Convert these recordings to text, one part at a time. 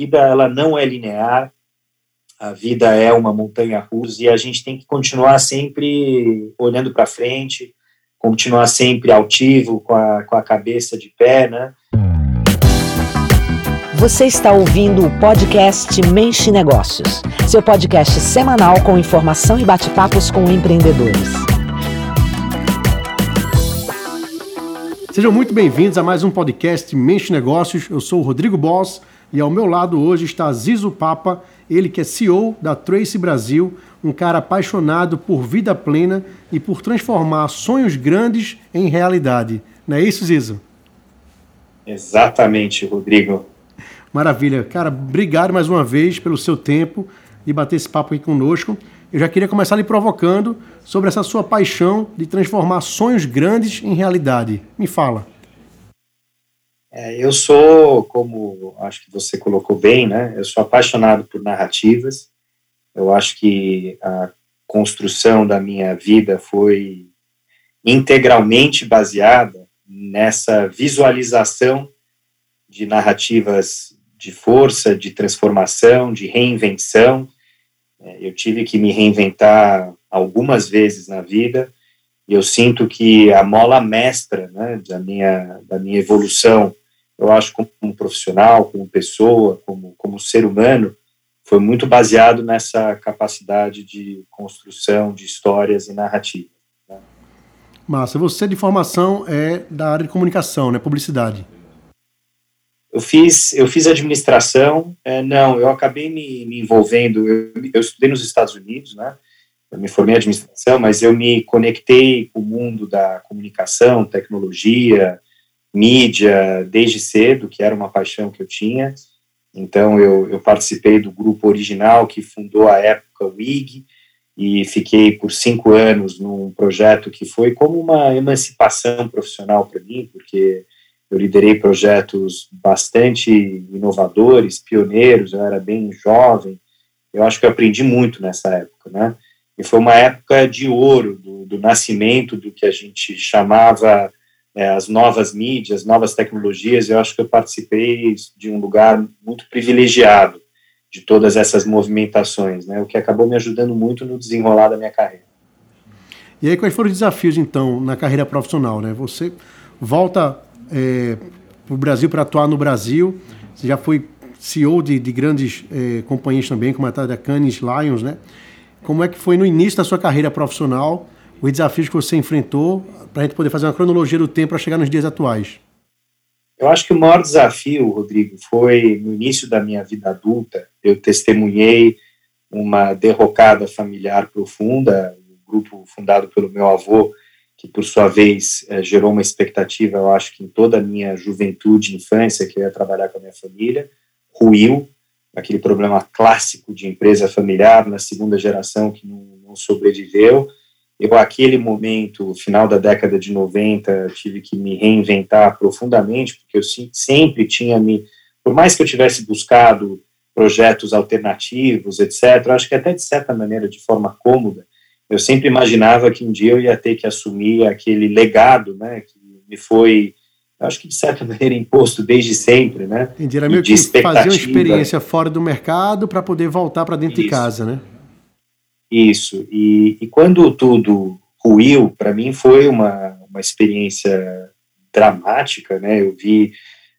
vida ela não é linear, a vida é uma montanha russa e a gente tem que continuar sempre olhando para frente, continuar sempre altivo, com a, com a cabeça de pé, né? Você está ouvindo o podcast Mente Negócios, seu podcast semanal com informação e bate-papos com empreendedores. Sejam muito bem-vindos a mais um podcast Mente Negócios. Eu sou o Rodrigo Boss e ao meu lado hoje está Zizo Papa, ele que é CEO da Trace Brasil, um cara apaixonado por vida plena e por transformar sonhos grandes em realidade. Não é isso, Zizo? Exatamente, Rodrigo. Maravilha. Cara, obrigado mais uma vez pelo seu tempo e bater esse papo aqui conosco. Eu já queria começar lhe provocando sobre essa sua paixão de transformar sonhos grandes em realidade. Me fala. É, eu sou, como acho que você colocou bem, né? Eu sou apaixonado por narrativas. Eu acho que a construção da minha vida foi integralmente baseada nessa visualização de narrativas de força, de transformação, de reinvenção. É, eu tive que me reinventar algumas vezes na vida e eu sinto que a mola mestra né, da, minha, da minha evolução, eu acho como profissional, como pessoa, como, como ser humano, foi muito baseado nessa capacidade de construção de histórias e narrativas. Né? Massa, você de formação é da área de comunicação, né, publicidade. Eu fiz, eu fiz administração, é, não, eu acabei me, me envolvendo, eu, eu, estudei nos Estados Unidos, né, eu me formei em administração, mas eu me conectei com o mundo da comunicação, tecnologia, mídia, desde cedo, que era uma paixão que eu tinha, então eu, eu participei do grupo original que fundou a época o IG, e fiquei por cinco anos num projeto que foi como uma emancipação profissional para mim, porque eu liderei projetos bastante inovadores, pioneiros, eu era bem jovem, eu acho que eu aprendi muito nessa época, né? E foi uma época de ouro, do, do nascimento do que a gente chamava é, as novas mídias, novas tecnologias, eu acho que eu participei de um lugar muito privilegiado de todas essas movimentações, né? O que acabou me ajudando muito no desenrolar da minha carreira. E aí, quais foram os desafios, então, na carreira profissional, né? Você volta é, para o Brasil para atuar no Brasil. Você já foi CEO de, de grandes é, companhias também, como a da Canis Lions, né? Como é que foi no início da sua carreira profissional, os desafios que você enfrentou, para a gente poder fazer uma cronologia do tempo para chegar nos dias atuais? Eu acho que o maior desafio, Rodrigo, foi no início da minha vida adulta, eu testemunhei uma derrocada familiar profunda, um grupo fundado pelo meu avô, que por sua vez é, gerou uma expectativa, eu acho que em toda a minha juventude e infância, que eu ia trabalhar com a minha família, ruiu, aquele problema clássico de empresa familiar na segunda geração que não, não sobreviveu. Eu, aquele momento, final da década de 90, tive que me reinventar profundamente, porque eu sempre tinha me, por mais que eu tivesse buscado projetos alternativos, etc., acho que até de certa maneira, de forma cômoda, eu sempre imaginava que um dia eu ia ter que assumir aquele legado, né, que me foi, acho que de certa maneira imposto desde sempre, né? Entendi, era meio que fazer uma experiência fora do mercado para poder voltar para dentro Isso. de casa, né? Isso, e, e quando tudo ruiu, para mim foi uma, uma experiência dramática, né? Eu vi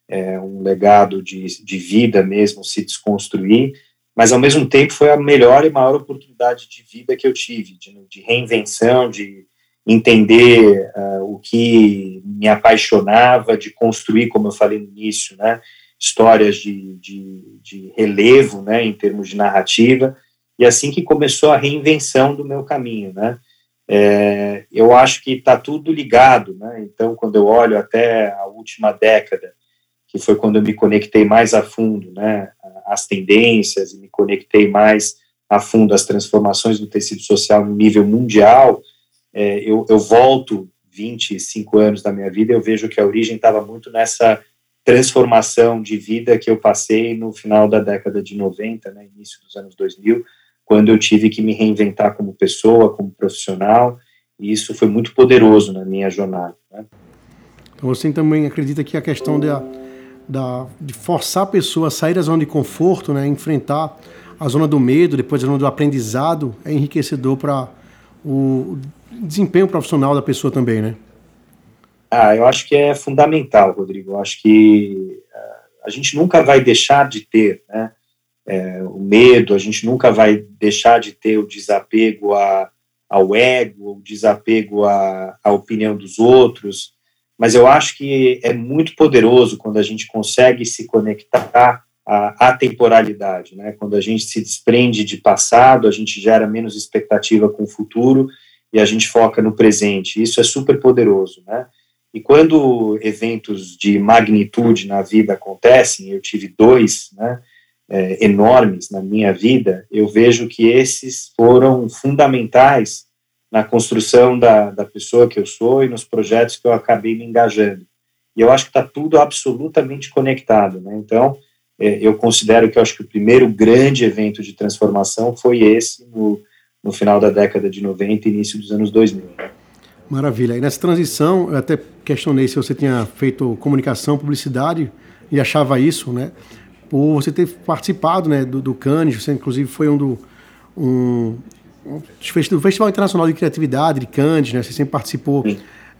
é, um legado de, de vida mesmo se desconstruir, mas ao mesmo tempo foi a melhor e maior oportunidade de vida que eu tive, de, de reinvenção, de entender uh, o que me apaixonava, de construir, como eu falei no início, né, histórias de, de, de relevo, né, em termos de narrativa, e assim que começou a reinvenção do meu caminho, né, é, eu acho que está tudo ligado, né, então quando eu olho até a última década, que foi quando eu me conectei mais a fundo, né, as tendências e me conectei mais a fundo às transformações do tecido social no nível mundial, é, eu, eu volto 25 anos da minha vida, eu vejo que a origem estava muito nessa transformação de vida que eu passei no final da década de 90, né, início dos anos 2000, quando eu tive que me reinventar como pessoa, como profissional, e isso foi muito poderoso na minha jornada. Né. Então você também acredita que a questão da, de forçar a pessoa a sair da zona de conforto, né, enfrentar a zona do medo, depois a zona do aprendizado, é enriquecedor para o desempenho profissional da pessoa também, né? Ah, eu acho que é fundamental, Rodrigo. Eu acho que uh, a gente nunca vai deixar de ter, né, é, o medo, a gente nunca vai deixar de ter o desapego a, ao ego, o desapego à, opinião dos outros, mas eu acho que é muito poderoso quando a gente consegue se conectar à, à temporalidade, né? Quando a gente se desprende de passado, a gente gera menos expectativa com o futuro e a gente foca no presente. Isso é super poderoso, né? E quando eventos de magnitude na vida acontecem, eu tive dois, né? É, enormes na minha vida, eu vejo que esses foram fundamentais na construção da, da pessoa que eu sou e nos projetos que eu acabei me engajando. E eu acho que está tudo absolutamente conectado, né? Então, é, eu considero que eu acho que o primeiro grande evento de transformação foi esse no, no final da década de 90 e início dos anos 2000. Né? Maravilha. E nessa transição, eu até questionei se você tinha feito comunicação, publicidade e achava isso, né? Por você ter participado né, do, do Cannes, você inclusive foi um do, um, um Festival Internacional de Criatividade de Cannes, né, você sempre participou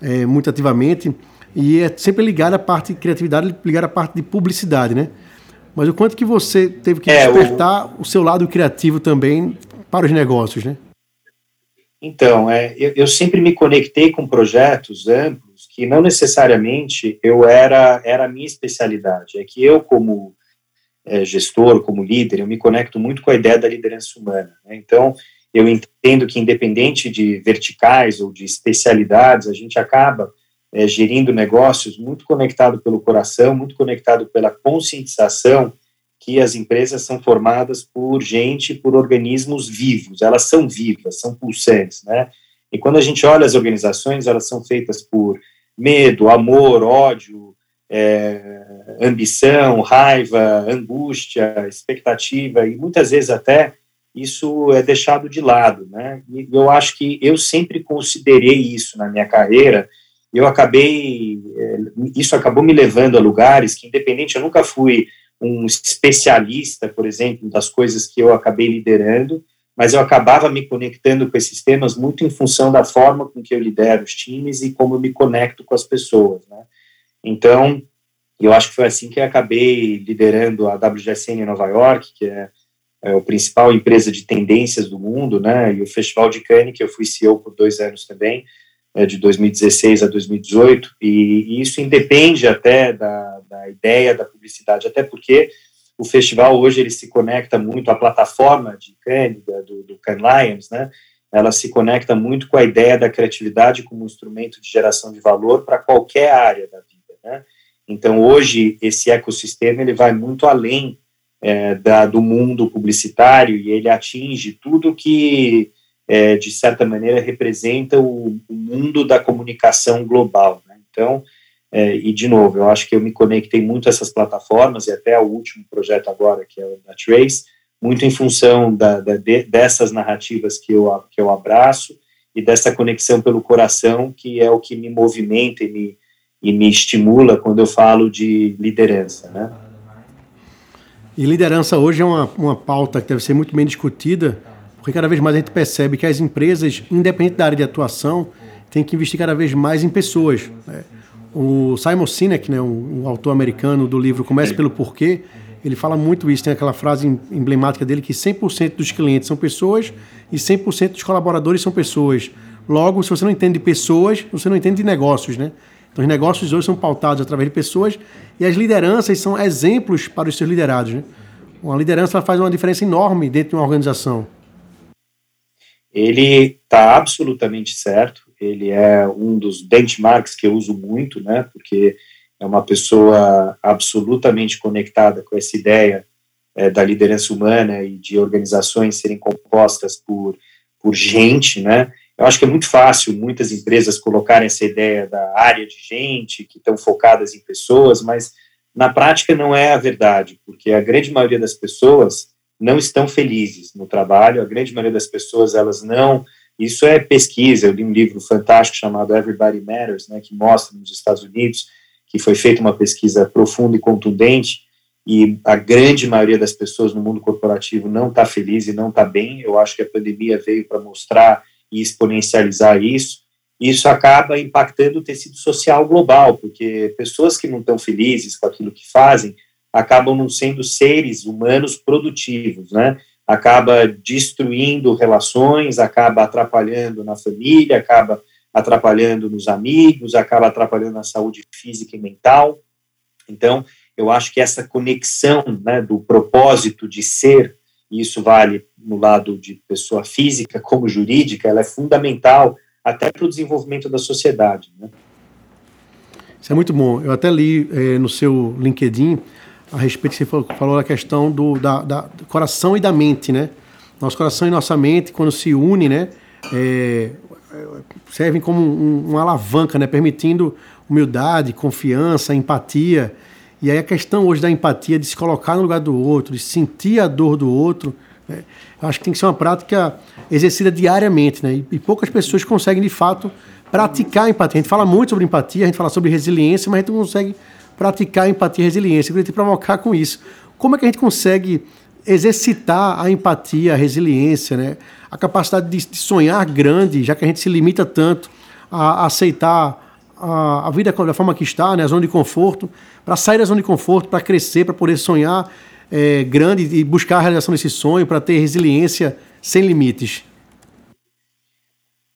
é, muito ativamente e é sempre ligado à parte de criatividade, ligado à parte de publicidade, né? Mas o quanto que você teve que é, despertar o... o... seu lado criativo também para os negócios, né? Então, é, eu, eu sempre me conectei com projetos amplos que não necessariamente eu era era a minha especialidade. É que eu como é, gestor, como líder, eu me conecto muito com a ideia da liderança humana. Né? Então, eu entendo que, independente de verticais ou de especialidades, a gente acaba é, gerindo negócios muito conectado pelo coração, muito conectado pela conscientização que as empresas são formadas por gente, por organismos vivos, elas são vivas, são pulsantes, né? E quando a gente olha as organizações, elas são feitas por medo, amor, ódio, é, ambição, raiva, angústia, expectativa, e muitas vezes até isso é deixado de lado, né? E eu acho que eu sempre considerei isso na minha carreira, eu acabei, é, isso acabou me levando a lugares que, independente, eu nunca fui um especialista, por exemplo, das coisas que eu acabei liderando, mas eu acabava me conectando com esses temas muito em função da forma com que eu lidero os times e como eu me conecto com as pessoas, né? Então, eu acho que foi assim que acabei liderando a WGSN em Nova York, que é, é a principal empresa de tendências do mundo, né? E o Festival de Cannes, que eu fui CEO por dois anos também, é, de 2016 a 2018, e, e isso independe até da, da ideia da publicidade, até porque o festival hoje ele se conecta muito à plataforma de Cannes, do, do Cannes Lions, né? Ela se conecta muito com a ideia da criatividade como instrumento de geração de valor para qualquer área da né? Então, hoje, esse ecossistema ele vai muito além é, da, do mundo publicitário e ele atinge tudo que, é, de certa maneira, representa o, o mundo da comunicação global. Né? Então, é, e de novo, eu acho que eu me conectei muito a essas plataformas e até ao último projeto agora, que é o da Trace, muito em função da, da, de, dessas narrativas que eu, que eu abraço e dessa conexão pelo coração, que é o que me movimenta e me, e me estimula quando eu falo de liderança, né? E liderança hoje é uma, uma pauta que deve ser muito bem discutida, porque cada vez mais a gente percebe que as empresas, independente da área de atuação, têm que investir cada vez mais em pessoas. Né? O Simon Sinek, né, um, um, autor americano do livro Comece pelo Porquê, ele fala muito isso, tem aquela frase emblemática dele que 100% dos clientes são pessoas e 100% dos colaboradores são pessoas. Logo, se você não entende de pessoas, você não entende de negócios, né? Então, os negócios hoje são pautados através de pessoas e as lideranças são exemplos para os seus liderados. Né? Uma liderança faz uma diferença enorme dentro de uma organização. Ele está absolutamente certo. Ele é um dos benchmarks que eu uso muito, né? Porque é uma pessoa absolutamente conectada com essa ideia é, da liderança humana e de organizações serem compostas por, por gente, né? Eu acho que é muito fácil muitas empresas colocarem essa ideia da área de gente, que estão focadas em pessoas, mas na prática não é a verdade, porque a grande maioria das pessoas não estão felizes no trabalho, a grande maioria das pessoas, elas não. Isso é pesquisa, eu li um livro fantástico chamado Everybody Matters, né, que mostra nos Estados Unidos que foi feita uma pesquisa profunda e contundente, e a grande maioria das pessoas no mundo corporativo não está feliz e não está bem. Eu acho que a pandemia veio para mostrar e exponencializar isso. Isso acaba impactando o tecido social global, porque pessoas que não estão felizes com aquilo que fazem acabam não sendo seres humanos produtivos, né? Acaba destruindo relações, acaba atrapalhando na família, acaba atrapalhando nos amigos, acaba atrapalhando na saúde física e mental. Então, eu acho que essa conexão né, do propósito de ser, e isso vale no lado de pessoa física como jurídica, ela é fundamental até para o desenvolvimento da sociedade. Né? Isso é muito bom. Eu até li eh, no seu LinkedIn a respeito, você falou, falou da questão do, da, da, do coração e da mente, né? Nosso coração e nossa mente, quando se unem, né? É, servem como um, uma alavanca, né? Permitindo humildade, confiança, empatia. E aí a questão hoje da empatia, de se colocar no lugar do outro, de sentir a dor do outro, né? acho que tem que ser uma prática exercida diariamente, né? E, poucas pessoas conseguem, de fato, praticar a empatia. A gente fala muito sobre empatia, a gente fala sobre resiliência, mas a gente não consegue praticar a empatia e resiliência. Eu queria te provocar com isso. Como é que a gente consegue exercitar a empatia, a resiliência, né? A capacidade de, sonhar grande, já que a gente se limita tanto a aceitar a, a, vida da forma que está, né? A zona de conforto, para sair da zona de conforto, para crescer, para poder sonhar é, grande e buscar a realização desse sonho, para ter resiliência sem limites?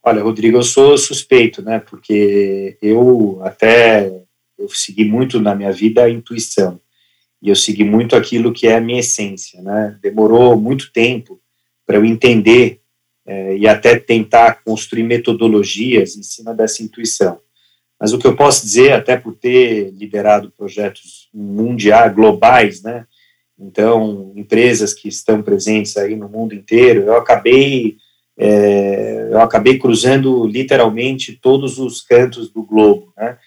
Olha, Rodrigo, eu sou suspeito, né? Porque eu até eu segui muito na minha vida a intuição e eu segui muito aquilo que é a minha essência, né? Demorou muito tempo para eu entender é, e até tentar construir metodologias em cima dessa intuição. Mas o que eu posso dizer, até por ter liderado projetos mundiais, globais, né? Então, empresas que estão presentes aí no mundo inteiro, eu acabei é, eu acabei cruzando literalmente todos os cantos do globo, né?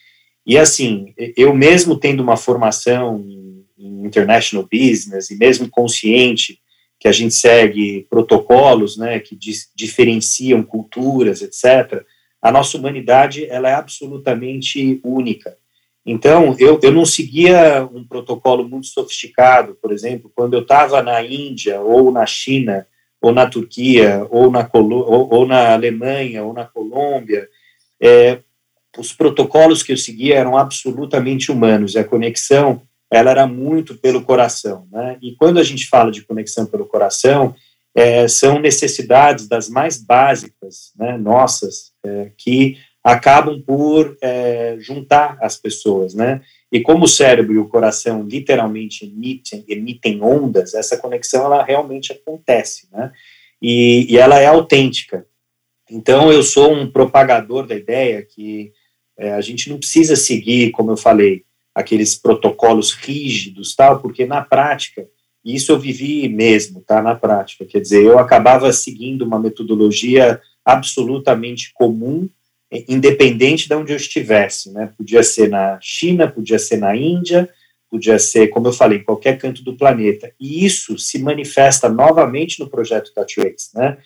E assim, eu mesmo tendo uma formação em international business e mesmo consciente que a gente segue protocolos, né, que diferenciam culturas, etc. A nossa humanidade ela é absolutamente única. Então, eu, eu não seguia um protocolo muito sofisticado, por exemplo, quando eu estava na Índia, ou na China, ou na Turquia, ou na, ou, ou na Alemanha, ou na Colômbia, é, os protocolos que eu seguia eram absolutamente humanos, e a conexão ela era muito pelo coração. Né? E quando a gente fala de conexão pelo coração, é, são necessidades das mais básicas, né, nossas, é, que acabam por é, juntar as pessoas, né? E como o cérebro e o coração literalmente emitem, emitem ondas, essa conexão ela realmente acontece, né? E, e, ela é autêntica. Então eu sou um propagador da ideia que é, a gente não precisa seguir, como eu falei, aqueles protocolos rígidos, tal, porque na prática isso eu vivi mesmo, tá? Na prática, quer dizer, eu acabava seguindo uma metodologia absolutamente comum independente de onde eu estivesse, né? Podia ser na China, podia ser na Índia, podia ser, como eu falei, em qualquer canto do planeta. E isso se manifesta novamente no projeto Trace, né?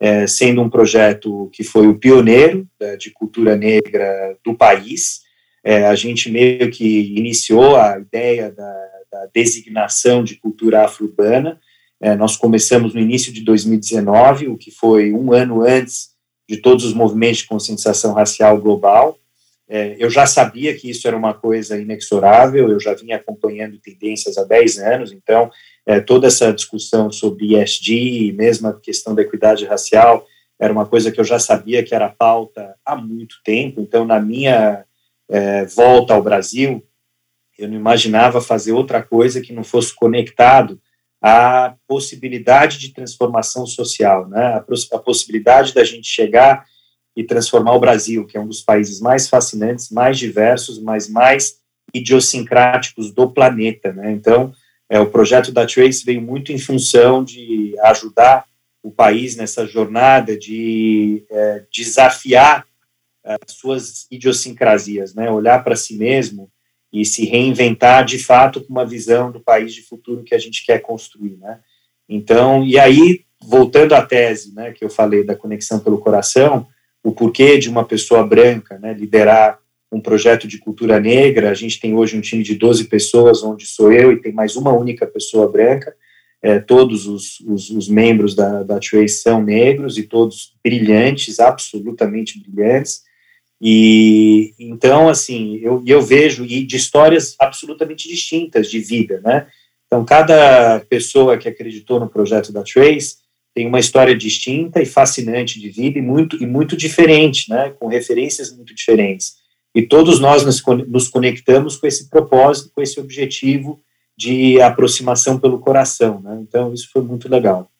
É, sendo um projeto que foi o pioneiro né, de cultura negra do país. É, a gente meio que iniciou a ideia da, da designação de cultura afro-urbana. É, nós começamos no início de 2019, o que foi um ano antes de todos os movimentos de conscientização racial global. É, eu já sabia que isso era uma coisa inexorável, eu já vinha acompanhando tendências há 10 anos, então é, toda essa discussão sobre ESG, mesmo a questão da equidade racial, era uma coisa que eu já sabia que era pauta há muito tempo, então na minha é, volta ao Brasil, eu não imaginava fazer outra coisa que não fosse conectado a possibilidade de transformação social, né? a, a possibilidade da gente chegar e transformar o Brasil, que é um dos países mais fascinantes, mais diversos, mas mais idiosincráticos do planeta. Né? Então, é, o projeto da Trace veio muito em função de ajudar o país nessa jornada de é, desafiar as suas idiosincrasias, né? olhar para si mesmo e se reinventar de fato com uma visão do país de futuro que a gente quer construir, né? Então, e aí, voltando à tese, né, que eu falei da conexão pelo coração, o porquê de uma pessoa branca, né, liderar um projeto de cultura negra. A gente tem hoje um time de 12 pessoas, onde sou eu e tem mais uma única pessoa branca. É, todos os, os, os, membros da, da Trace são negros e todos brilhantes, absolutamente brilhantes. E então, assim, eu, eu vejo e de histórias absolutamente distintas de vida, né? Então, cada pessoa que acreditou no projeto da Trace tem uma história distinta e fascinante de vida e muito, e muito diferente, né? Com referências muito diferentes. E todos nós nos, nos conectamos com esse propósito, com esse objetivo de aproximação pelo coração. Né? Então, isso foi muito legal.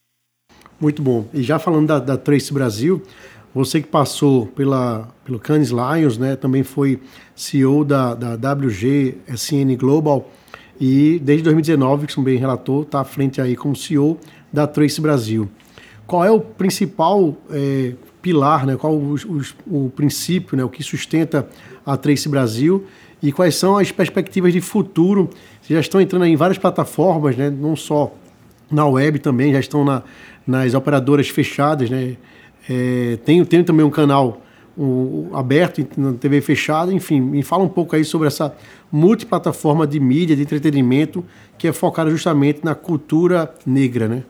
Muito bom. E já falando da, da Trace Brasil, você que passou pela, pelo Cannes Lions, né, também foi CEO da, da WG SN Global e desde 2019, que também relatou, está à frente aí como CEO da Trace Brasil. Qual é o principal é, pilar, né, qual o, o, o princípio, né, o que sustenta a Trace Brasil e quais são as perspectivas de futuro. Vocês já estão entrando em várias plataformas, né? não só na web também, já estão na, nas operadoras fechadas. Né? É, tem, tem também um canal um, aberto na TV fechada. Enfim, me fala um pouco aí sobre essa multiplataforma de mídia, de entretenimento, que é focada justamente na cultura negra. Né?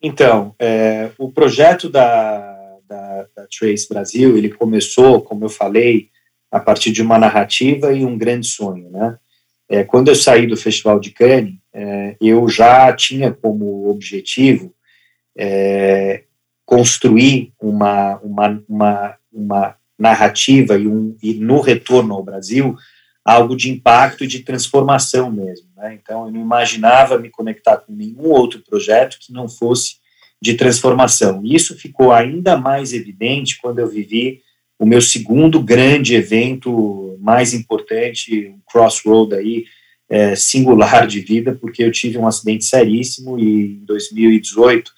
Então, é, o projeto da, da, da Trace Brasil, ele começou, como eu falei, a partir de uma narrativa e um grande sonho, né? É, quando eu saí do Festival de Cannes, é, eu já tinha como objetivo é, construir uma, uma, uma, uma narrativa e, um, e, no retorno ao Brasil, algo de impacto e de transformação mesmo. Né? Então, eu não imaginava me conectar com nenhum outro projeto que não fosse de transformação. E isso ficou ainda mais evidente quando eu vivi o meu segundo grande evento mais importante, um crossroad aí, é, singular de vida, porque eu tive um acidente seríssimo e em 2018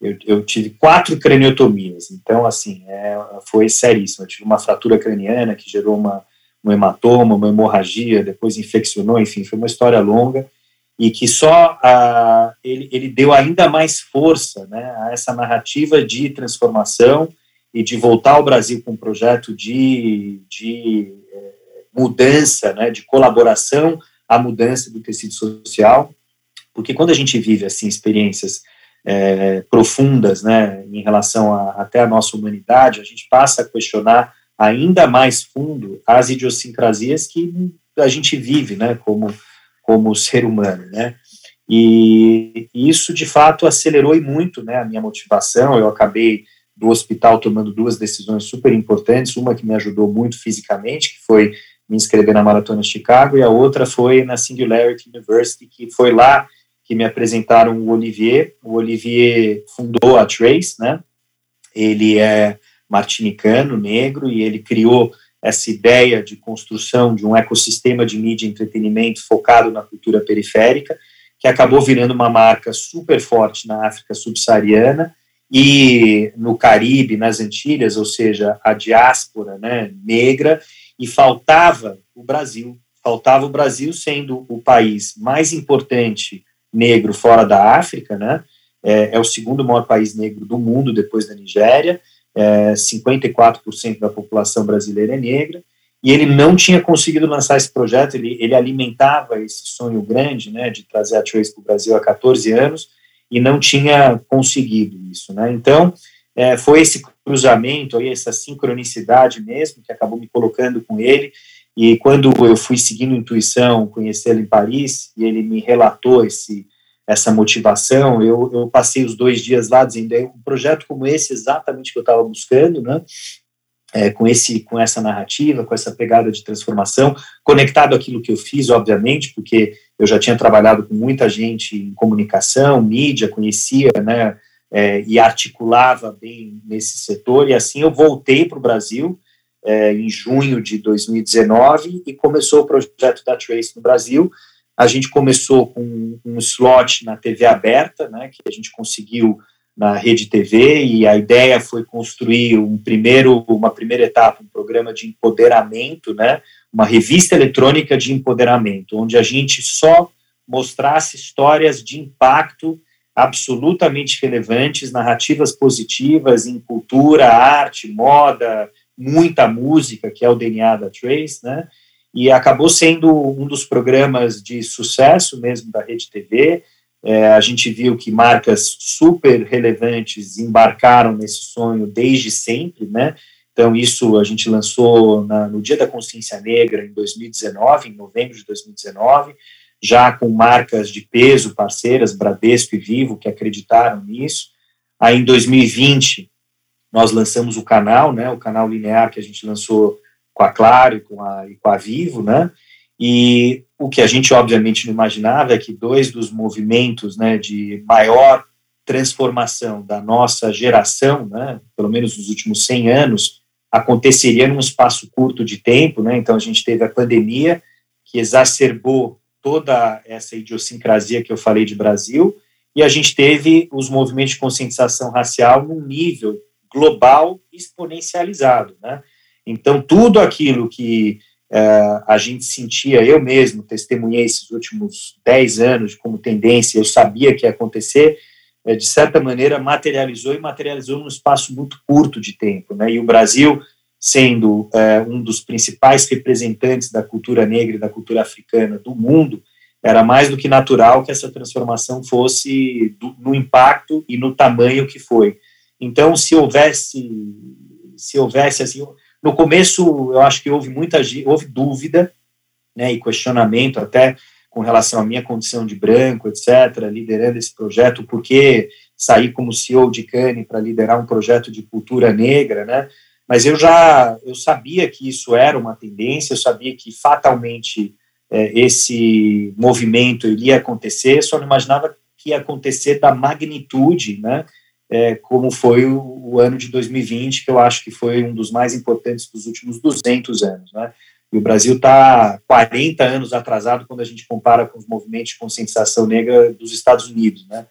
eu, eu tive quatro craniotomias, então assim, é, foi seríssimo, eu tive uma fratura craniana que gerou uma, um hematoma, uma hemorragia, depois infeccionou, enfim, foi uma história longa, e que só a, ele, ele deu ainda mais força né, a essa narrativa de transformação e de voltar ao Brasil com um projeto de, de é, mudança, né, de colaboração à mudança do tecido social, porque quando a gente vive assim experiências é, profundas, né, em relação a, até a nossa humanidade, a gente passa a questionar ainda mais fundo as idiosincrasias que a gente vive, né, como como ser humano, né? E isso de fato acelerou e muito, né, a minha motivação. Eu acabei do hospital tomando duas decisões super importantes, uma que me ajudou muito fisicamente, que foi me inscrever na Maratona de Chicago, e a outra foi na Singularity University, que foi lá que me apresentaram o Olivier. O Olivier fundou a Trace, né? Ele é martinicano, negro, e ele criou essa ideia de construção de um ecossistema de mídia e entretenimento focado na cultura periférica, que acabou virando uma marca super forte na África subsaariana e no Caribe, nas Antilhas, ou seja, a diáspora né, negra, e faltava o Brasil. Faltava o Brasil sendo o país mais importante negro fora da África, né? É, é o segundo maior país negro do mundo depois da Nigéria, é, 54% da população brasileira é negra, e ele não tinha conseguido lançar esse projeto, ele, ele alimentava esse sonho grande, né, de trazer a Trace para o Brasil há 14 anos, e não tinha conseguido isso, né, então é, foi esse cruzamento, aí, essa sincronicidade mesmo, que acabou me colocando com ele, e quando eu fui seguindo intuição, conhecê-lo em Paris, e ele me relatou esse essa motivação. Eu, eu passei os dois dias lá dizendo é um projeto como esse exatamente que eu estava buscando, né? É, com esse com essa narrativa, com essa pegada de transformação, conectado àquilo que eu fiz, obviamente, porque eu já tinha trabalhado com muita gente em comunicação, mídia, conhecia, né? É, e articulava bem nesse setor. E assim eu voltei para o Brasil é, em junho de 2019 e começou o projeto da Trace no Brasil. A gente começou com um slot na TV aberta, né, que a gente conseguiu na Rede TV, e a ideia foi construir um primeiro, uma primeira etapa, um programa de empoderamento, né, uma revista eletrônica de empoderamento, onde a gente só mostrasse histórias de impacto absolutamente relevantes, narrativas positivas em cultura, arte, moda, muita música, que é o DNA da Trace, né? E acabou sendo um dos programas de sucesso mesmo da Rede TV. É, a gente viu que marcas super relevantes embarcaram nesse sonho desde sempre, né? Então, isso a gente lançou na, no Dia da Consciência Negra, em 2019, em novembro de 2019, já com marcas de peso parceiras, Bradesco e Vivo, que acreditaram nisso. Aí, em 2020, nós lançamos o canal, né, o canal linear que a gente lançou com a Claro e com a, e com a Vivo, né, e o que a gente obviamente não imaginava é que dois dos movimentos né, de maior transformação da nossa geração, né, pelo menos nos últimos 100 anos, aconteceria num espaço curto de tempo, né? Então a gente teve a pandemia que exacerbou toda essa idiosincrasia que eu falei de Brasil, e a gente teve os movimentos de conscientização racial num nível global exponencializado, né? Então tudo aquilo que uh, a gente sentia, eu mesmo testemunhei esses últimos 10 anos como tendência, eu sabia que ia acontecer, é, de certa maneira, materializou e materializou num espaço muito curto de tempo. Né? E o Brasil, sendo é, um dos principais representantes da cultura negra e da cultura africana do mundo, era mais do que natural que essa transformação fosse do, no impacto e no tamanho que foi. Então, se houvesse, se houvesse assim, no começo, eu acho que houve muita houve dúvida, né, e questionamento até com relação à minha condição de branco, etc., liderando esse projeto, por que sair como CEO de Cane para liderar um projeto de cultura negra, né? Mas eu já eu sabia que isso era uma tendência, eu sabia que fatalmente é, esse movimento iria acontecer, só não imaginava que ia acontecer da magnitude, né? É, como foi o, o, ano de 2020, que eu acho que foi um dos mais importantes dos últimos 200 anos, né? E o Brasil está 40 anos atrasado quando a gente compara com os movimentos de conscientização negra dos Estados Unidos, né?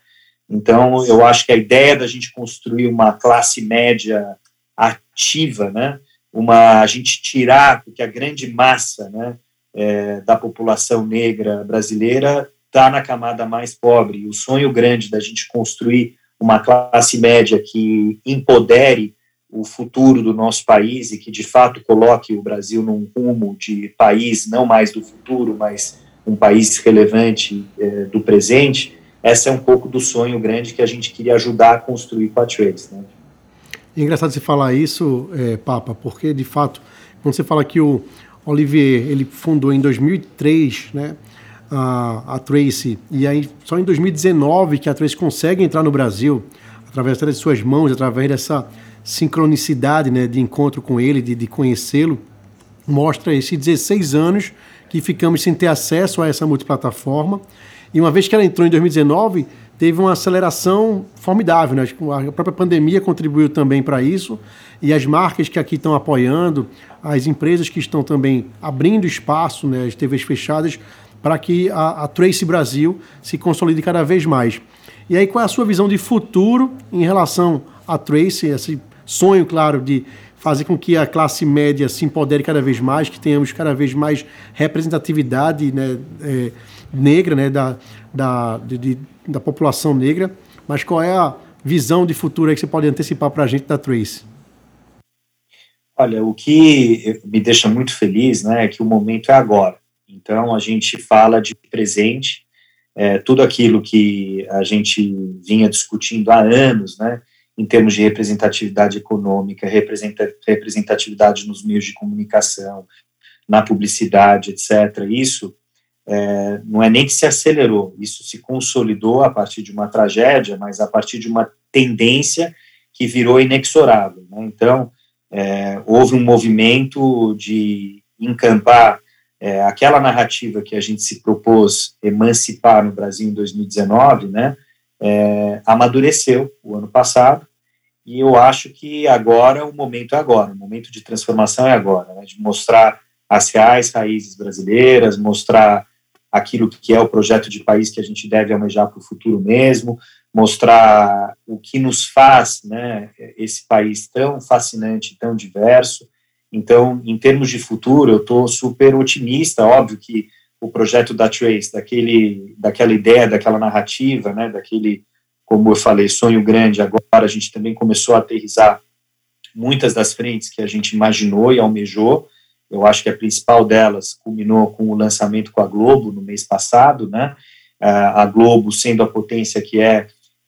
Então, eu acho que a ideia da gente construir uma classe média ativa, né? Uma a gente tirar porque a grande massa, né, é, da população negra brasileira está na camada mais pobre. E o sonho grande da gente construir uma classe média que empodere o futuro do nosso país e que de fato coloque o Brasil num rumo de país não mais do futuro, mas um país relevante é, do presente, essa é um pouco do sonho grande que a gente queria ajudar a construir com a Trace. Né? É engraçado você falar isso, é, Papa, porque de fato, quando você fala que o Olivier ele fundou em 2003, né, a, a Trace, e aí só em 2019 que a Trace consegue entrar no Brasil através das suas mãos, através dessa sincronicidade né, de encontro com ele, de, de conhecê-lo, mostra esses 16 anos que ficamos sem ter acesso a essa multiplataforma. E uma vez que ela entrou em 2019, teve uma aceleração formidável. Né? A própria pandemia contribuiu também para isso. E as marcas que aqui estão apoiando, as empresas que estão também abrindo espaço, né, as TVs fechadas, para que a, a Trace Brasil se consolide cada vez mais. E aí, qual é a sua visão de futuro em relação à Trace, esse sonho, claro, de fazer com que a classe média se empodere cada vez mais, que tenhamos cada vez mais representatividade né, é, negra, né, da, da, de, da população negra. Mas qual é a visão de futuro que você pode antecipar para a gente da Trace? Olha, o que me deixa muito feliz né, é que o momento é agora. Então, a gente fala de presente, é, tudo aquilo que a gente vinha discutindo há anos, né, em termos de representatividade econômica, representatividade nos meios de comunicação, na publicidade, etc. Isso é, não é nem que se acelerou, isso se consolidou a partir de uma tragédia, mas a partir de uma tendência que virou inexorável. Né? Então, é, houve um movimento de encampar é, aquela narrativa que a gente se propôs emancipar no Brasil em 2019, né, é, amadureceu o ano passado, e eu acho que agora o momento é agora, o momento de transformação é agora, né, de mostrar as reais raízes brasileiras, mostrar aquilo que é o projeto de país que a gente deve almejar para o futuro mesmo, mostrar o que nos faz né, esse país tão fascinante, tão diverso. Então, em termos de futuro, eu estou super otimista. Óbvio que o projeto da Trace, daquele, daquela ideia, daquela narrativa, né, daquele como eu falei, sonho grande, agora a gente também começou a aterrizar muitas das frentes que a gente imaginou e almejou. Eu acho que a principal delas culminou com o lançamento com a Globo no mês passado, né? A Globo, sendo a potência que é,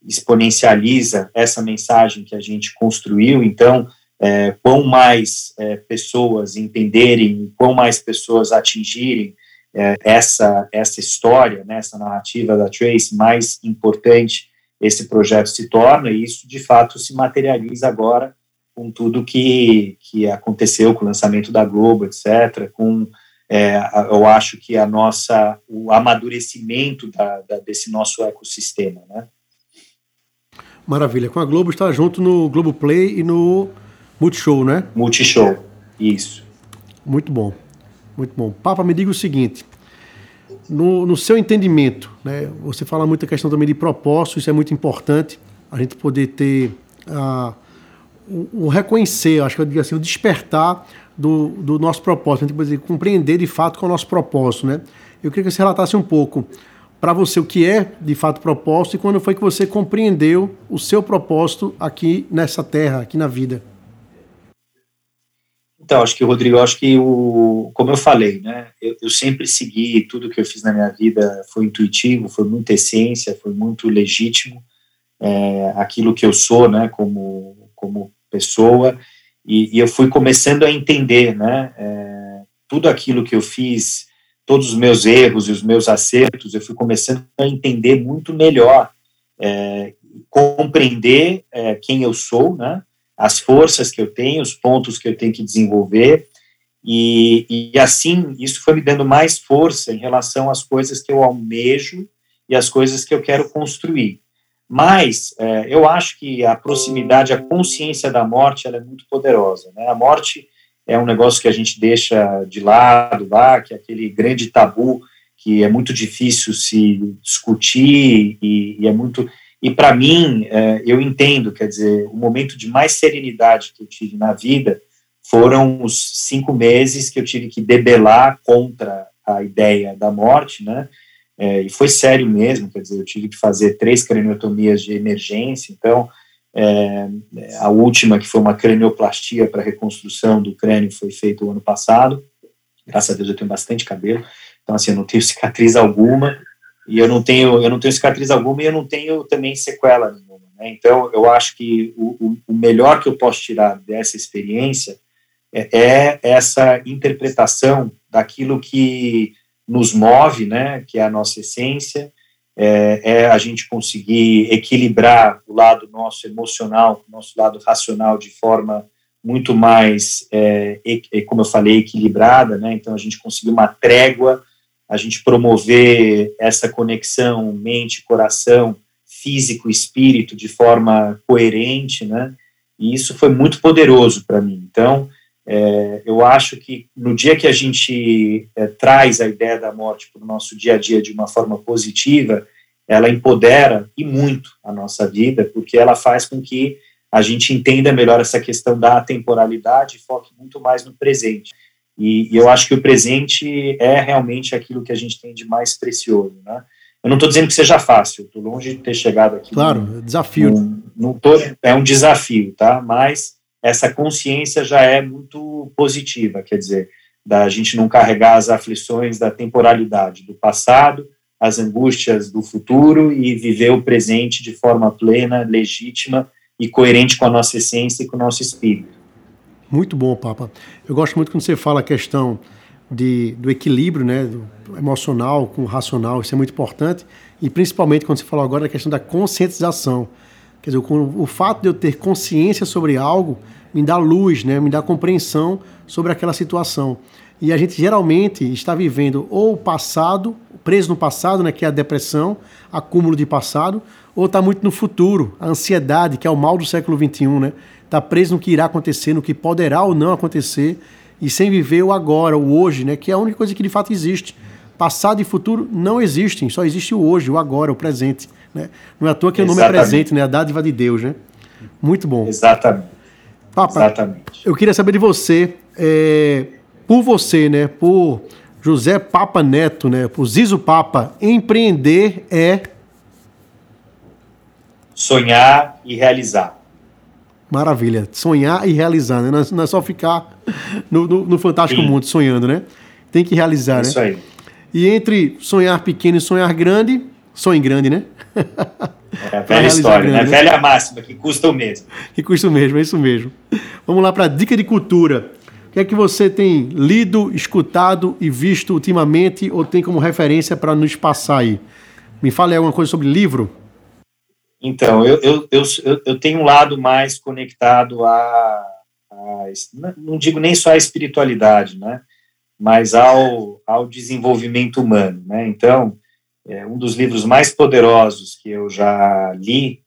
exponencializa essa mensagem que a gente construiu. Então, é, quão mais é, pessoas entenderem, quão mais pessoas atingirem é, essa, essa história, né, essa narrativa da Trace, mais importante esse projeto se torna, e isso de fato se materializa agora com tudo que, que aconteceu com o lançamento da Globo, etc., com é, eu acho que a nossa o amadurecimento da, da, desse nosso ecossistema, né? Maravilha. Com a Globo está junto no Globo Play e no Multishow, né? Multishow, isso. Muito bom, muito bom. Papa, me diga o seguinte: no, no seu entendimento, né, você fala muito a questão também de propósito, isso é muito importante, a gente poder ter uh, o, o, reconhecer, acho que eu digo assim, o despertar do, do nosso propósito, a gente poder compreender de fato qual é o nosso propósito. Né? Eu queria que você relatasse um pouco para você o que é de fato propósito e quando foi que você compreendeu o seu propósito aqui nessa terra, aqui na vida. Então, acho que, Rodrigo, acho que, o, como eu falei, né, eu, eu, sempre segui tudo que eu fiz na minha vida, foi intuitivo, foi muita essência, foi muito legítimo, é, aquilo que eu sou, né, como, como pessoa, e, e eu fui começando a entender, né, é, tudo aquilo que eu fiz, todos os meus erros e os meus acertos, eu fui começando a entender muito melhor, é, compreender é, quem eu sou, né, as forças que eu tenho, os pontos que eu tenho que desenvolver, e, e assim isso foi me dando mais força em relação às coisas que eu almejo e às coisas que eu quero construir. Mas é, eu acho que a proximidade, a consciência da morte, ela é muito poderosa. Né? A morte é um negócio que a gente deixa de lado lá, que é aquele grande tabu que é muito difícil se discutir e, e é muito e para mim, é, eu entendo, quer dizer, o momento de mais serenidade que eu tive na vida foram os cinco meses que eu tive que debelar contra a ideia da morte, né? É, e foi sério mesmo, quer dizer, eu tive que fazer três craniotomias de emergência, então é, a última, que foi uma cranioplastia para reconstrução do crânio, foi feita o ano passado. Graças a Deus eu tenho bastante cabelo, então assim, eu não tenho cicatriz alguma, e eu não tenho eu não tenho cicatriz alguma e eu não tenho também sequela nenhuma né? então eu acho que o, o, melhor que eu posso tirar dessa experiência é, é, essa interpretação daquilo que nos move né que é a nossa essência é, é a gente conseguir equilibrar o lado nosso emocional o nosso lado racional de forma muito mais é, como eu falei equilibrada né então a gente conseguir uma trégua a gente promover essa conexão mente, coração, físico, espírito de forma coerente, né? E isso foi muito poderoso para mim. Então, é, eu acho que no dia que a gente é, traz a ideia da morte para o nosso dia a dia de uma forma positiva, ela empodera e muito a nossa vida, porque ela faz com que a gente entenda melhor essa questão da temporalidade e foque muito mais no presente. E, e, eu acho que o presente é realmente aquilo que a gente tem de mais precioso, né? Eu não estou dizendo que seja fácil, estou longe de ter chegado aqui. Claro, no, é desafio. No, no, é um desafio, tá? Mas essa consciência já é muito positiva, quer dizer, da gente não carregar as aflições da temporalidade, do passado, as angústias do futuro e viver o presente de forma plena, legítima e coerente com a nossa essência e com o nosso espírito. Muito bom, Papa. Eu gosto muito quando você fala a questão de, do equilíbrio né, do emocional com o racional, isso é muito importante. E principalmente quando você falou agora da questão da conscientização. Quer dizer, o, fato de eu ter consciência sobre algo me dá luz, né, me dá compreensão sobre aquela situação. E a gente geralmente está vivendo ou o passado, preso no passado, né, que é a depressão, acúmulo de passado, ou está muito no futuro, a ansiedade, que é o mal do século XXI, né? Está preso no que irá acontecer, no que poderá ou não acontecer, e sem viver o agora, o hoje, né? que é a única coisa que de fato existe. Passado e futuro não existem, só existe o hoje, o agora, o presente. Né? Não é à toa que Exatamente. o nome é presente, né? a dádiva de Deus. Né? Muito bom. Exatamente. Papa, Exatamente. eu queria saber de você, é, por você, né? por José Papa Neto, né? por Zizo Papa, empreender é sonhar e realizar. Maravilha. Sonhar e realizar, né? Não é só ficar no, no, no fantástico Sim. mundo sonhando, né? Tem que realizar, né? Isso aí. E entre sonhar pequeno e sonhar grande, sonhe grande, né? É a velha história, grande, né? né? Velha máxima, que custa o mesmo. Que custa o mesmo, é isso mesmo. Vamos lá para a dica de cultura. O que é que você tem lido, escutado e visto ultimamente ou tem como referência para nos passar aí? Me fale alguma coisa sobre livro. Então, eu, eu, eu, eu tenho um lado mais conectado a, a, Não digo nem só a espiritualidade, né? Mas ao, ao desenvolvimento humano, né? Então, é, um dos livros mais poderosos que eu já li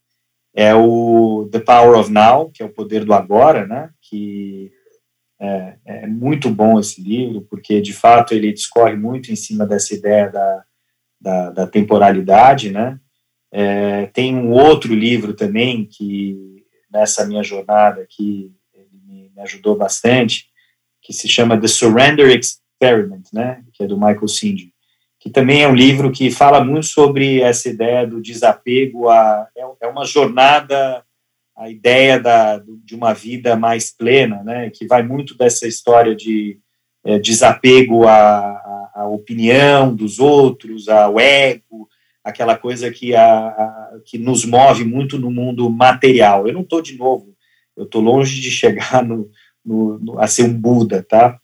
é o The Power of Now, que é o poder do agora, né? Que é, é, muito bom esse livro, porque de fato ele discorre muito em cima dessa ideia da, da, da temporalidade, né? É, tem um outro livro também que nessa minha jornada aqui ele me, ajudou bastante, que se chama The Surrender Experiment, né? Que é do Michael Singer que também é um livro que fala muito sobre essa ideia do desapego, a, é, é uma jornada, a ideia da, de uma vida mais plena, né, que vai muito dessa história de é, desapego à, à, opinião dos outros, ao ego, aquela coisa que, a, a que nos move muito no mundo material. Eu não estou, de novo, eu estou longe de chegar no, no, no, a ser um Buda, tá?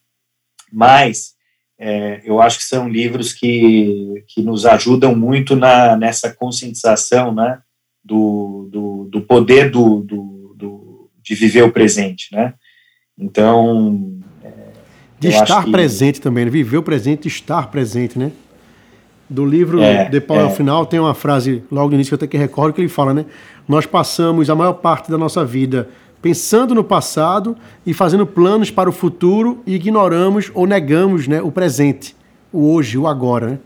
Mas é, eu acho que são livros que, que nos ajudam muito na, nessa conscientização né, do, do, do poder do, do, do, de viver o presente. Né? Então. É, de estar que... presente também, né? viver o presente estar presente, né? Do livro é, Paulo ao é. Final tem uma frase logo no início que eu até que recordo que ele fala, né? Nós passamos a maior parte da nossa vida pensando no passado e fazendo planos para o futuro e ignoramos ou negamos né, o presente, o hoje, o agora. Né?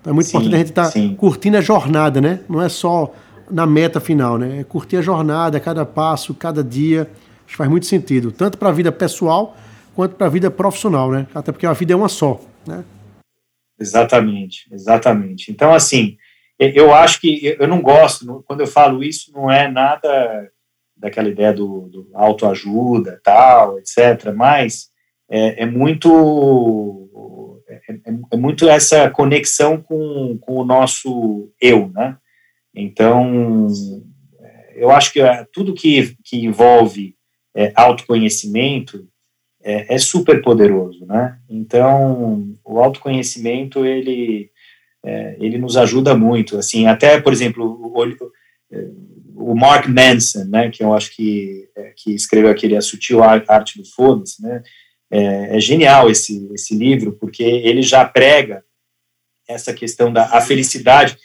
Então é muito sim, importante a gente estar tá curtindo a jornada, né? Não é só na meta final, né? É curtir a jornada, cada passo, cada dia. Acho que faz muito sentido, tanto para a vida pessoal quanto para a vida profissional, né? Até porque a vida é uma só, né? Exatamente, exatamente. Então, assim, eu acho que eu não gosto, quando eu falo isso, não é nada daquela ideia do, do autoajuda, tal, etc. Mas é, é muito é, é, é, muito essa conexão com, com o nosso eu, né? Então, eu acho que é, tudo que, que envolve é, autoconhecimento é, é, super poderoso, né? Então, o autoconhecimento, ele, é, ele nos ajuda muito, assim, até, por exemplo, o, o Mark Manson, né, que eu acho que, é, que escreveu aquele A Sutil Arte do Foda-se, né, é, é, genial esse, esse livro, porque ele já prega essa questão da a felicidade,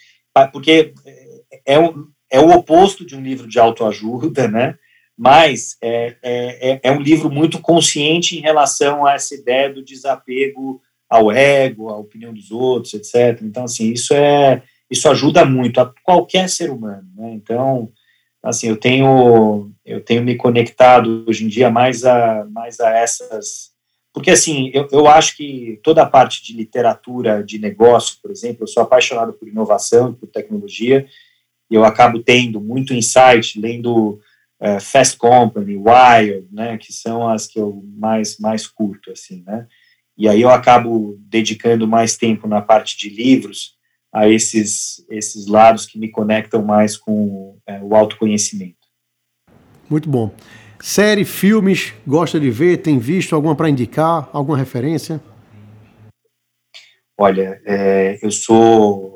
porque é, é, é o oposto de um livro de autoajuda, né, mas é, é, é, é um livro muito consciente em relação a essa ideia do desapego ao ego, à opinião dos outros, etc. Então, assim, isso é isso ajuda muito a qualquer ser humano, né? Então, assim, eu tenho eu tenho me conectado hoje em dia mais a mais a essas porque assim eu, eu acho que toda a parte de literatura de negócio por exemplo eu sou apaixonado por inovação por tecnologia e eu acabo tendo muito insight lendo uh, Fast Company Wired né que são as que eu mais mais curto assim né e aí eu acabo dedicando mais tempo na parte de livros a esses, esses lados que me conectam mais com é, o autoconhecimento. Muito bom. Série, filmes, gosta de ver? Tem visto alguma para indicar? Alguma referência? Olha, é, eu sou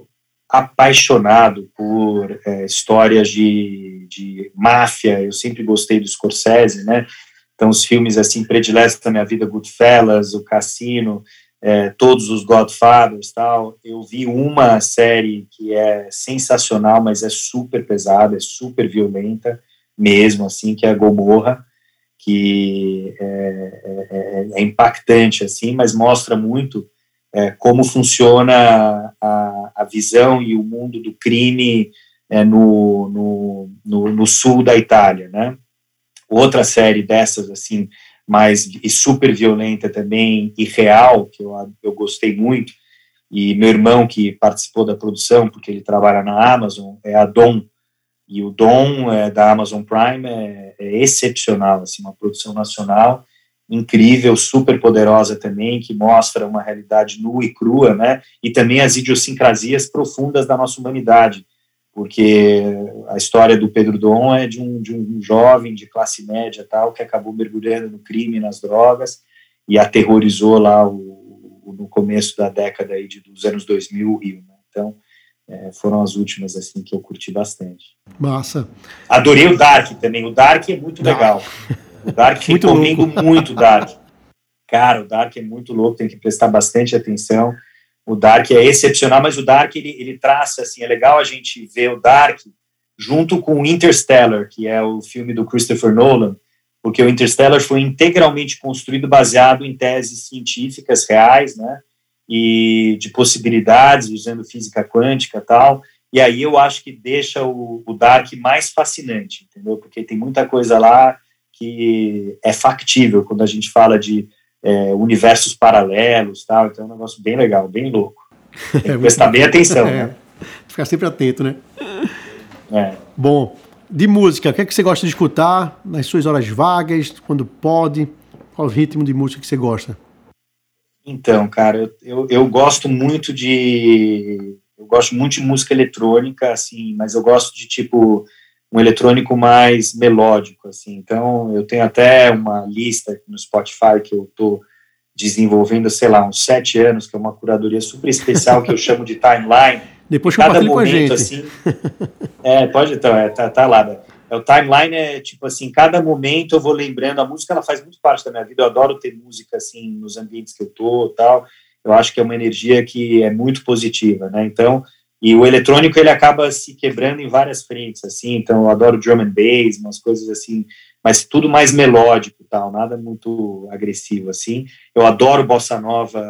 apaixonado por é, histórias de, de máfia. Eu sempre gostei do Scorsese, né? Então, os filmes assim prediletos da minha vida, Goodfellas, O Cassino, é, todos os Godfathers tal. Eu vi uma série que é sensacional, mas é super pesada, é super violenta mesmo, assim, que é a Gomorra, que é, é, é, é impactante, assim, mas mostra muito é, como funciona a, a, visão e o mundo do crime é, no, no, no, no sul da Itália, né? Outra série dessas, assim, mas e super violenta também e real, que eu, eu gostei muito. E meu irmão, que participou da produção, porque ele trabalha na Amazon, é a Dom, E o Dom é, da Amazon Prime é, é, excepcional, assim, uma produção nacional incrível, super poderosa também, que mostra uma realidade nua e crua, né? E também as idiosincrasias profundas da nossa humanidade, porque a história do Pedro Dom é de um, de um jovem de classe média tal que acabou mergulhando no crime, nas drogas e aterrorizou lá o, o no começo da década aí de, dos anos 2000 o Rio. Né? Então é, foram as últimas assim que eu curti bastante. Massa. Adorei o Dark também. O Dark é muito legal. O Dark muito recomendo louco. muito Dark. Cara, o Dark é muito louco, tem que prestar bastante atenção. O Dark é excepcional, mas o Dark ele, ele traça assim, é legal a gente ver o Dark junto com o Interstellar, que é o filme do Christopher Nolan, porque o Interstellar foi integralmente construído baseado em teses científicas reais, né? e de possibilidades usando física quântica e tal. E aí eu acho que deixa o, o Dark mais fascinante, entendeu? Porque tem muita coisa lá que é factível quando a gente fala de é, universos paralelos, tal. Então é um negócio bem legal, bem louco. Tem que prestar bem atenção, é. né? Ficar sempre atento, né? É. Bom, de música, o que é que você gosta de escutar nas suas horas vagas, quando pode? Qual o ritmo de música que você gosta? Então, cara, eu, eu, eu, gosto muito de. Eu gosto muito de música eletrônica, assim, mas eu gosto de tipo um eletrônico mais melódico, assim. Então, eu tenho até uma lista no Spotify que eu tô desenvolvendo, sei lá, uns sete anos, que é uma curadoria super especial que eu chamo de timeline. Depois Cada momento, com a gente. assim. É, pode então, é, tá, tá lá. Né? É, o timeline é tipo assim, cada momento eu vou lembrando, a música ela faz muito parte da minha vida, eu adoro ter música assim nos ambientes que eu tô tal, eu acho que é uma energia que é muito positiva, né, então, e o eletrônico ele acaba se quebrando em várias frentes, assim, então eu adoro drum and bass, umas coisas assim, mas tudo mais melódico tal, nada muito agressivo, assim, eu adoro bossa nova,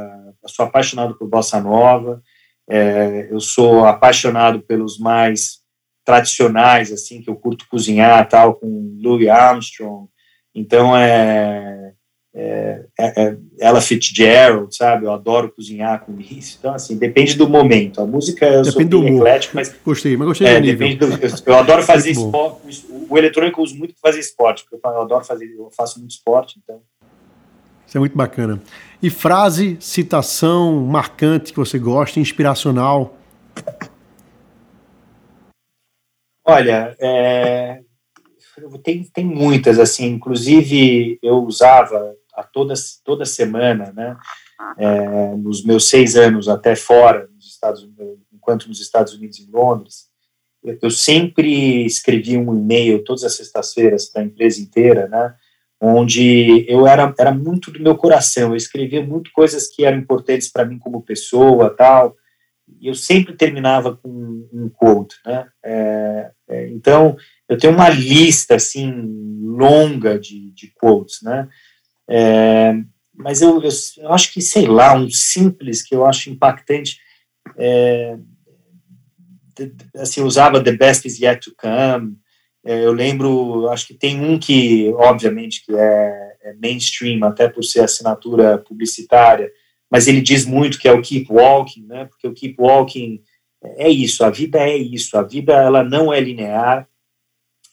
sou apaixonado por bossa nova, é, eu sou apaixonado pelos mais tradicionais, assim, que eu curto cozinhar, tal, com Louis Armstrong. Então, é, é, é, é Ella Fitzgerald, sabe? Eu adoro cozinhar com isso. Então, assim, depende do momento. A música eu depende sou bem eclético, mas... Gostei, mas gostei é, depende do, eu, eu, adoro fazer esporte. O eletrônico eu uso muito para fazer esporte, porque eu, eu adoro fazer, eu faço muito esporte, então... Isso é muito bacana. E frase, citação marcante que você gosta, inspiracional? Olha, é, tem, tem muitas, assim, inclusive eu usava a toda, toda semana, né, é, nos meus seis anos até fora, nos Estados, enquanto nos Estados Unidos e Londres, eu, eu sempre escrevi um e-mail todas as sextas-feiras para a empresa inteira, né, onde eu era, era muito do meu coração, eu escrevia muito coisas que eram importantes para mim como pessoa, tal, e eu sempre terminava com um quote, né? É, é, então, eu tenho uma lista, assim, longa de, de quotes, né? É, mas eu, eu, eu, acho que, sei lá, um simples que eu acho impactante, é, assim, usava The Best Is Yet To Come, é, eu lembro, acho que tem um que, obviamente, que é, é mainstream, até por ser assinatura publicitária, mas ele diz muito que é o keep walking, né? Porque o keep walking é isso, a vida é isso, a vida ela não é linear,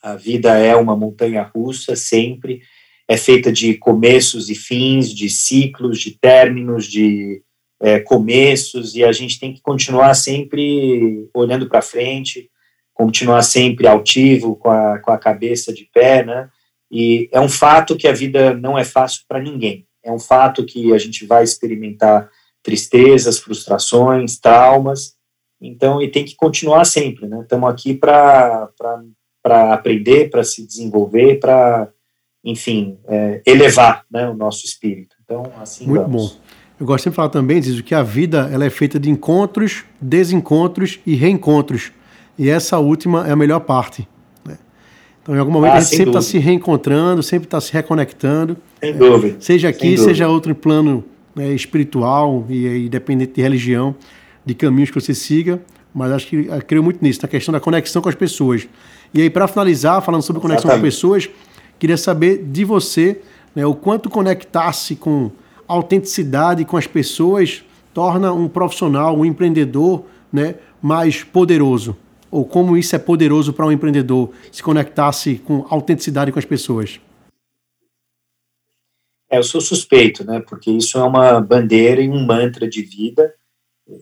a vida é uma montanha russa sempre, é feita de começos e fins, de ciclos, de términos, de é, começos, e a gente tem que continuar sempre olhando para frente, continuar sempre altivo, com a, com a cabeça de pé, né? E é um fato que a vida não é fácil para ninguém. É um fato que a gente vai experimentar tristezas, frustrações, traumas, então, e tem que continuar sempre, né? Estamos aqui para aprender, para se desenvolver, para, enfim, é, elevar né, o nosso espírito. Então, assim Muito vamos. bom. Eu gosto sempre de falar também, diz que a vida ela é feita de encontros, desencontros e reencontros. E essa última é a melhor parte. Então, em algum momento, ah, a gente sempre está se reencontrando, sempre está se reconectando. Sem dúvida. Seja aqui, seja outro plano né, espiritual e independente de religião, de caminhos que você siga. Mas acho que eu creio muito nisso, na questão da conexão com as pessoas. E aí, para finalizar, falando sobre conexão Exatamente. com pessoas, queria saber de você né, o quanto conectar-se com autenticidade com as pessoas torna um profissional, um empreendedor né, mais poderoso. ou como isso é poderoso para um empreendedor se conectar-se com autenticidade com as pessoas? É, eu sou suspeito, né? Porque isso é uma bandeira e um mantra de vida.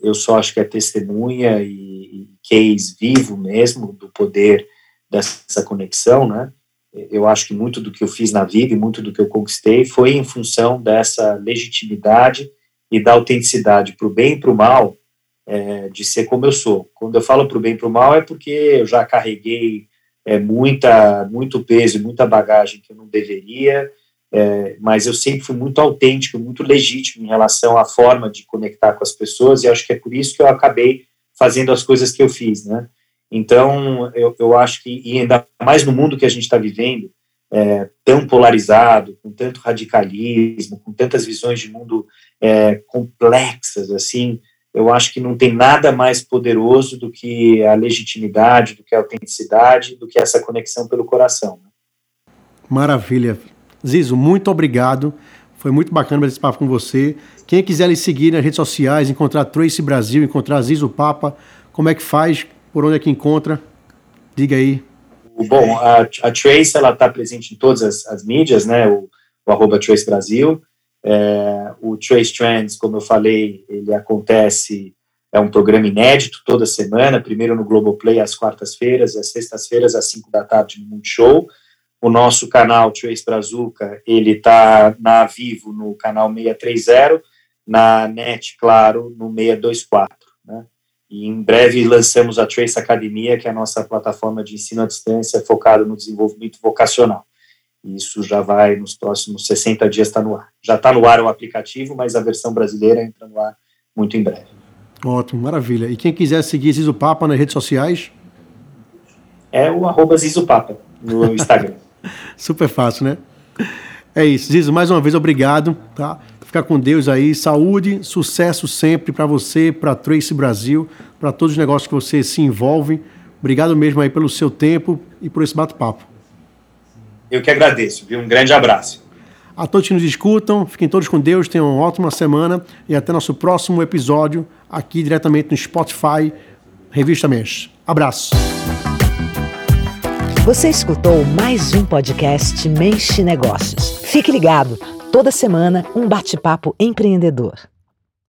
Eu só acho que é testemunha e, e case vivo mesmo do poder dessa conexão, né? Eu acho que muito do que eu fiz na vida e muito do que eu conquistei foi em função dessa legitimidade e da autenticidade para o bem e para o mal é, de ser como eu sou. Quando eu falo para o bem e para o mal é porque eu já carreguei é, muita, muito peso e muita bagagem que eu não deveria, é, mas eu sempre fui muito autêntico, muito legítimo em relação à forma de conectar com as pessoas e acho que é por isso que eu acabei fazendo as coisas que eu fiz, né? Então, eu, eu acho que, e ainda mais no mundo que a gente está vivendo, é, tão polarizado, com tanto radicalismo, com tantas visões de mundo é, complexas, assim, eu acho que não tem nada mais poderoso do que a legitimidade, do que a autenticidade, do que essa conexão pelo coração. Né? Maravilha. Zizo, muito obrigado. Foi muito bacana esse papo com você. Quem quiser lhe seguir nas redes sociais, encontrar Trace Brasil, encontrar Zizo Papa, como é que faz? Por onde é que encontra? Diga aí. Bom, a, a Trace ela está presente em todas as, as mídias, né? O, o arroba Trace Brasil. É, o Trace Trends, como eu falei, ele acontece, é um programa inédito toda semana, primeiro no Globoplay às quartas-feiras, às sextas-feiras às cinco da tarde no Multishow. O nosso canal Trace Brazuca, ele está na Vivo no canal 630, na NET, claro, no 624, né? E em breve lançamos a Trace Academia, que é a nossa plataforma de ensino à distância focada no desenvolvimento vocacional. Isso já vai, nos próximos 60 dias, estar tá no ar. Já está no ar o aplicativo, mas a versão brasileira entra no ar muito em breve. Ótimo, maravilha. E quem quiser seguir Zizo Papa nas redes sociais? É o arroba Zizo Papa no Instagram. Super fácil, né? É isso. Zizo, mais uma vez, obrigado. Tá? Ficar com Deus aí. Saúde, sucesso sempre para você, para Trace Brasil, para todos os negócios que você se envolve. Obrigado mesmo aí pelo seu tempo e por esse bate-papo. Eu que agradeço, viu? Um grande abraço. A todos que nos escutam, fiquem todos com Deus, tenham uma ótima semana e até nosso próximo episódio aqui diretamente no Spotify, Revista Mesh. Abraço. Você escutou mais um podcast Menche Negócios. Fique ligado, toda semana um bate-papo empreendedor.